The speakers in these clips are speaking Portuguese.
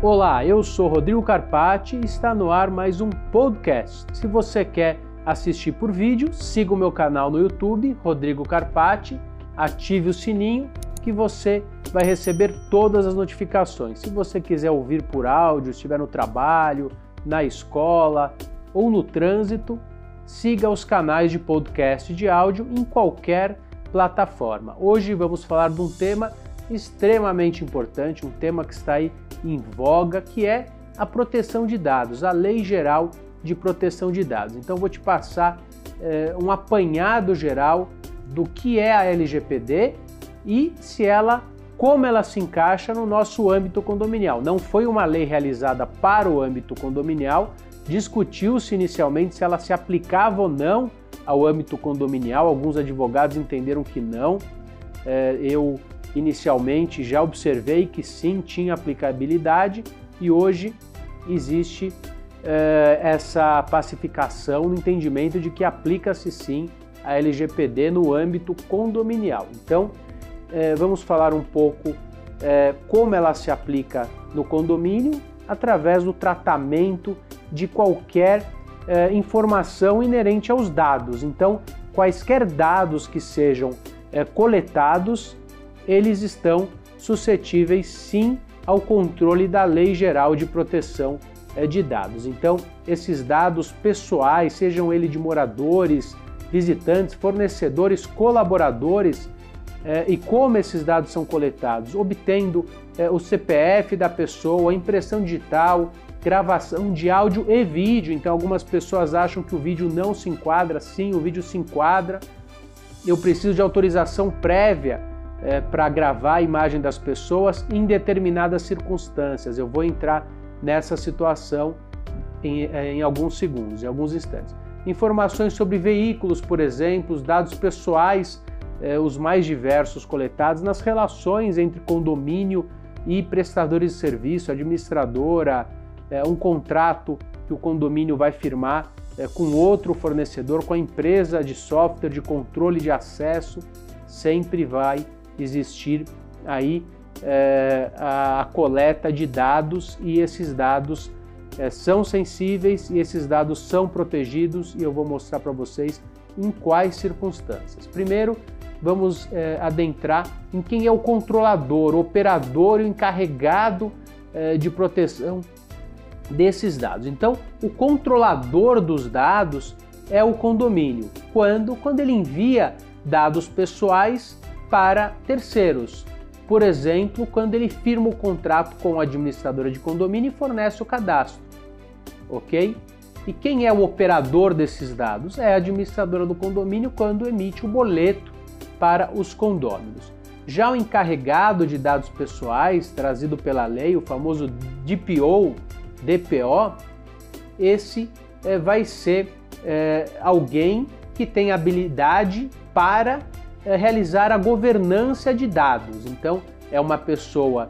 Olá, eu sou Rodrigo Carpati e está no ar mais um podcast. Se você quer assistir por vídeo, siga o meu canal no YouTube, Rodrigo Carpati, ative o sininho que você vai receber todas as notificações. Se você quiser ouvir por áudio, estiver no trabalho, na escola ou no trânsito, siga os canais de podcast de áudio em qualquer plataforma. Hoje vamos falar de um tema extremamente importante, um tema que está aí em voga, que é a proteção de dados, a Lei Geral de Proteção de Dados. Então vou te passar é, um apanhado geral do que é a LGPD e se ela como ela se encaixa no nosso âmbito condominial. Não foi uma lei realizada para o âmbito condominial, discutiu-se inicialmente se ela se aplicava ou não ao âmbito condominial, alguns advogados entenderam que não. É, eu inicialmente já observei que sim tinha aplicabilidade e hoje existe é, essa pacificação no entendimento de que aplica-se sim a LGPD no âmbito condominial. Então, é, vamos falar um pouco é, como ela se aplica no condomínio através do tratamento de qualquer é, informação inerente aos dados. Então, quaisquer dados que sejam é, coletados, eles estão suscetíveis sim ao controle da Lei Geral de Proteção é, de Dados. Então, esses dados pessoais, sejam eles de moradores, visitantes, fornecedores, colaboradores, é, e como esses dados são coletados, obtendo é, o CPF da pessoa, impressão digital, gravação de áudio e vídeo. Então, algumas pessoas acham que o vídeo não se enquadra. Sim, o vídeo se enquadra. Eu preciso de autorização prévia é, para gravar a imagem das pessoas em determinadas circunstâncias. Eu vou entrar nessa situação em, é, em alguns segundos, em alguns instantes. Informações sobre veículos, por exemplo, os dados pessoais eh, os mais diversos coletados nas relações entre condomínio e prestadores de serviço, administradora, eh, um contrato que o condomínio vai firmar eh, com outro fornecedor, com a empresa de software de controle de acesso, sempre vai existir aí a, a coleta de dados e esses dados são sensíveis e esses dados são protegidos e eu vou mostrar para vocês em quais circunstâncias. Primeiro, vamos é, adentrar em quem é o controlador, operador encarregado é, de proteção desses dados. Então, o controlador dos dados é o condomínio. Quando? Quando ele envia dados pessoais para terceiros. Por exemplo, quando ele firma o contrato com a administradora de condomínio e fornece o cadastro. Ok? E quem é o operador desses dados? É a administradora do condomínio quando emite o boleto para os condôminos. Já o encarregado de dados pessoais, trazido pela lei, o famoso DPO, DPO, esse é, vai ser é, alguém que tem habilidade para realizar a governança de dados. Então, é uma pessoa,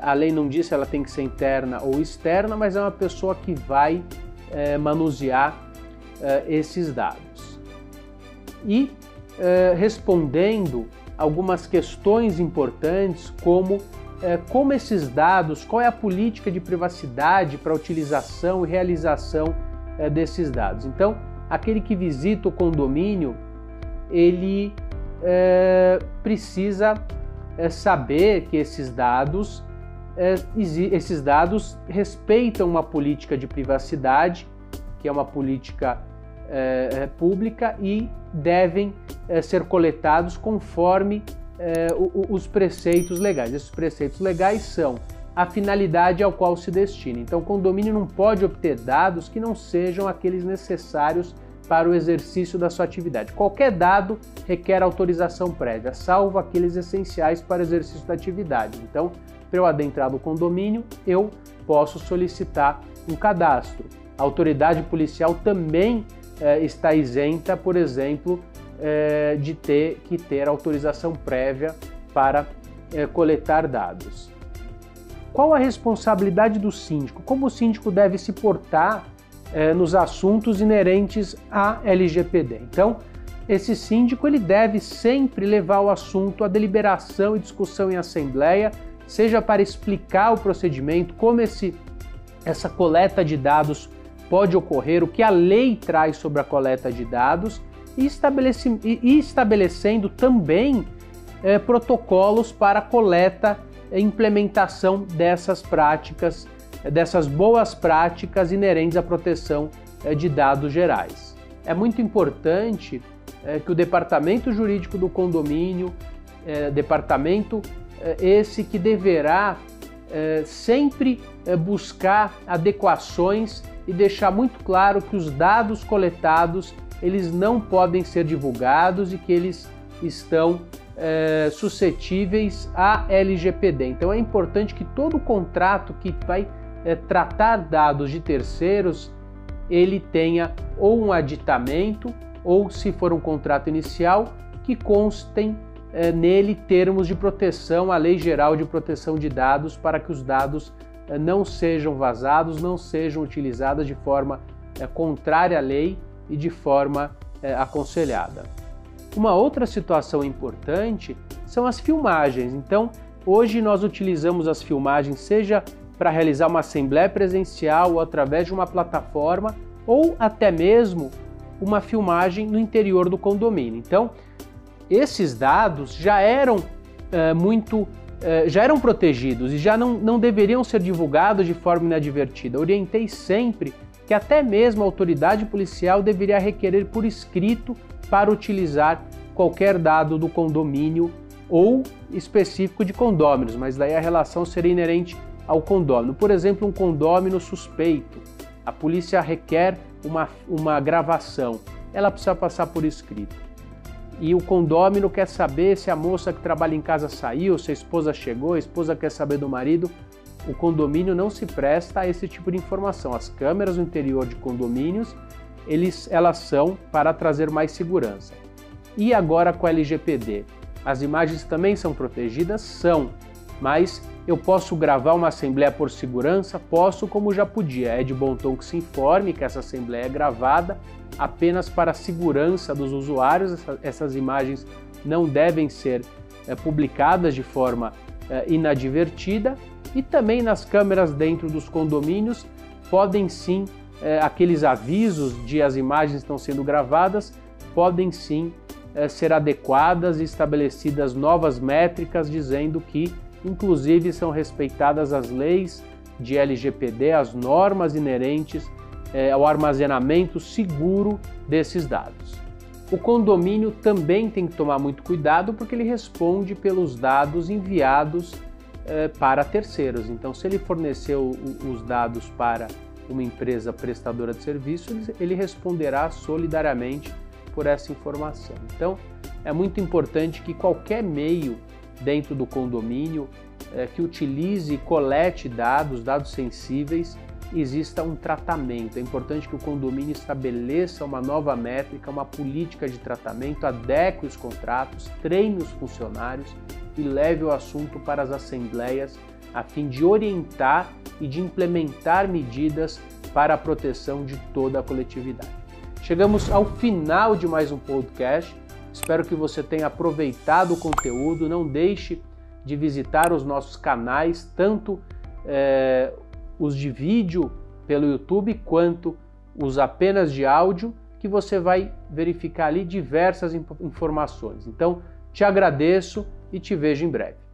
a lei não diz se ela tem que ser interna ou externa, mas é uma pessoa que vai manusear esses dados. E respondendo algumas questões importantes, como como esses dados, qual é a política de privacidade para utilização e realização desses dados. Então, aquele que visita o condomínio, ele precisa saber que esses dados esses dados respeitam uma política de privacidade, que é uma política é, pública e devem é, ser coletados conforme é, os preceitos legais. Esses preceitos legais são a finalidade ao qual se destina. Então, o condomínio não pode obter dados que não sejam aqueles necessários para o exercício da sua atividade. Qualquer dado requer autorização prévia, salvo aqueles essenciais para o exercício da atividade. Então, para eu adentrar no condomínio, eu posso solicitar um cadastro. A autoridade policial também é, está isenta, por exemplo, é, de ter que ter autorização prévia para é, coletar dados. Qual a responsabilidade do síndico? Como o síndico deve se portar é, nos assuntos inerentes à LGPD? Então, esse síndico ele deve sempre levar o assunto à deliberação e discussão em assembleia, seja para explicar o procedimento, como esse, essa coleta de dados pode ocorrer, o que a lei traz sobre a coleta de dados e, estabelece, e estabelecendo também é, protocolos para a coleta e implementação dessas práticas, dessas boas práticas inerentes à proteção é, de dados gerais. É muito importante é, que o departamento jurídico do condomínio, é, departamento é, esse que deverá é, sempre buscar adequações e deixar muito claro que os dados coletados eles não podem ser divulgados e que eles estão é, suscetíveis à LGPD. Então é importante que todo contrato que vai é, tratar dados de terceiros ele tenha ou um aditamento ou, se for um contrato inicial, que constem é, nele termos de proteção, a Lei Geral de Proteção de Dados, para que os dados é, não sejam vazados, não sejam utilizados de forma é, contrária à lei e de forma é, aconselhada. Uma outra situação importante são as filmagens. Então, hoje nós utilizamos as filmagens seja para realizar uma assembleia presencial ou através de uma plataforma ou até mesmo uma filmagem no interior do condomínio. Então, esses dados já eram é, muito é, já eram protegidos e já não, não deveriam ser divulgados de forma inadvertida. Orientei sempre que até mesmo a autoridade policial deveria requerer por escrito para utilizar qualquer dado do condomínio ou específico de condôminos, mas daí a relação seria inerente ao condômino. Por exemplo, um condômino suspeito. A polícia requer uma, uma gravação, ela precisa passar por escrito. E o condômino quer saber se a moça que trabalha em casa saiu, se a esposa chegou, a esposa quer saber do marido o condomínio não se presta a esse tipo de informação. As câmeras no interior de condomínios, eles, elas são para trazer mais segurança. E agora com a LGPD? As imagens também são protegidas? São, mas eu posso gravar uma assembleia por segurança? Posso, como já podia. É de bom tom que se informe que essa assembleia é gravada apenas para a segurança dos usuários. Essas imagens não devem ser é, publicadas de forma é, inadvertida e também nas câmeras dentro dos condomínios podem sim, é, aqueles avisos de as imagens estão sendo gravadas, podem sim ser adequadas e estabelecidas novas métricas dizendo que, inclusive, são respeitadas as leis de LGPD, as normas inerentes é, ao armazenamento seguro desses dados. O condomínio também tem que tomar muito cuidado porque ele responde pelos dados enviados eh, para terceiros. Então, se ele forneceu os dados para uma empresa prestadora de serviço, ele responderá solidariamente por essa informação. Então, é muito importante que qualquer meio dentro do condomínio é, que utilize e colete dados, dados sensíveis, exista um tratamento. É importante que o condomínio estabeleça uma nova métrica, uma política de tratamento, adeque os contratos, treine os funcionários e leve o assunto para as assembleias a fim de orientar e de implementar medidas para a proteção de toda a coletividade. Chegamos ao final de mais um podcast. Espero que você tenha aproveitado o conteúdo. Não deixe de visitar os nossos canais, tanto é, os de vídeo pelo YouTube quanto os apenas de áudio, que você vai verificar ali diversas informações. Então, te agradeço e te vejo em breve.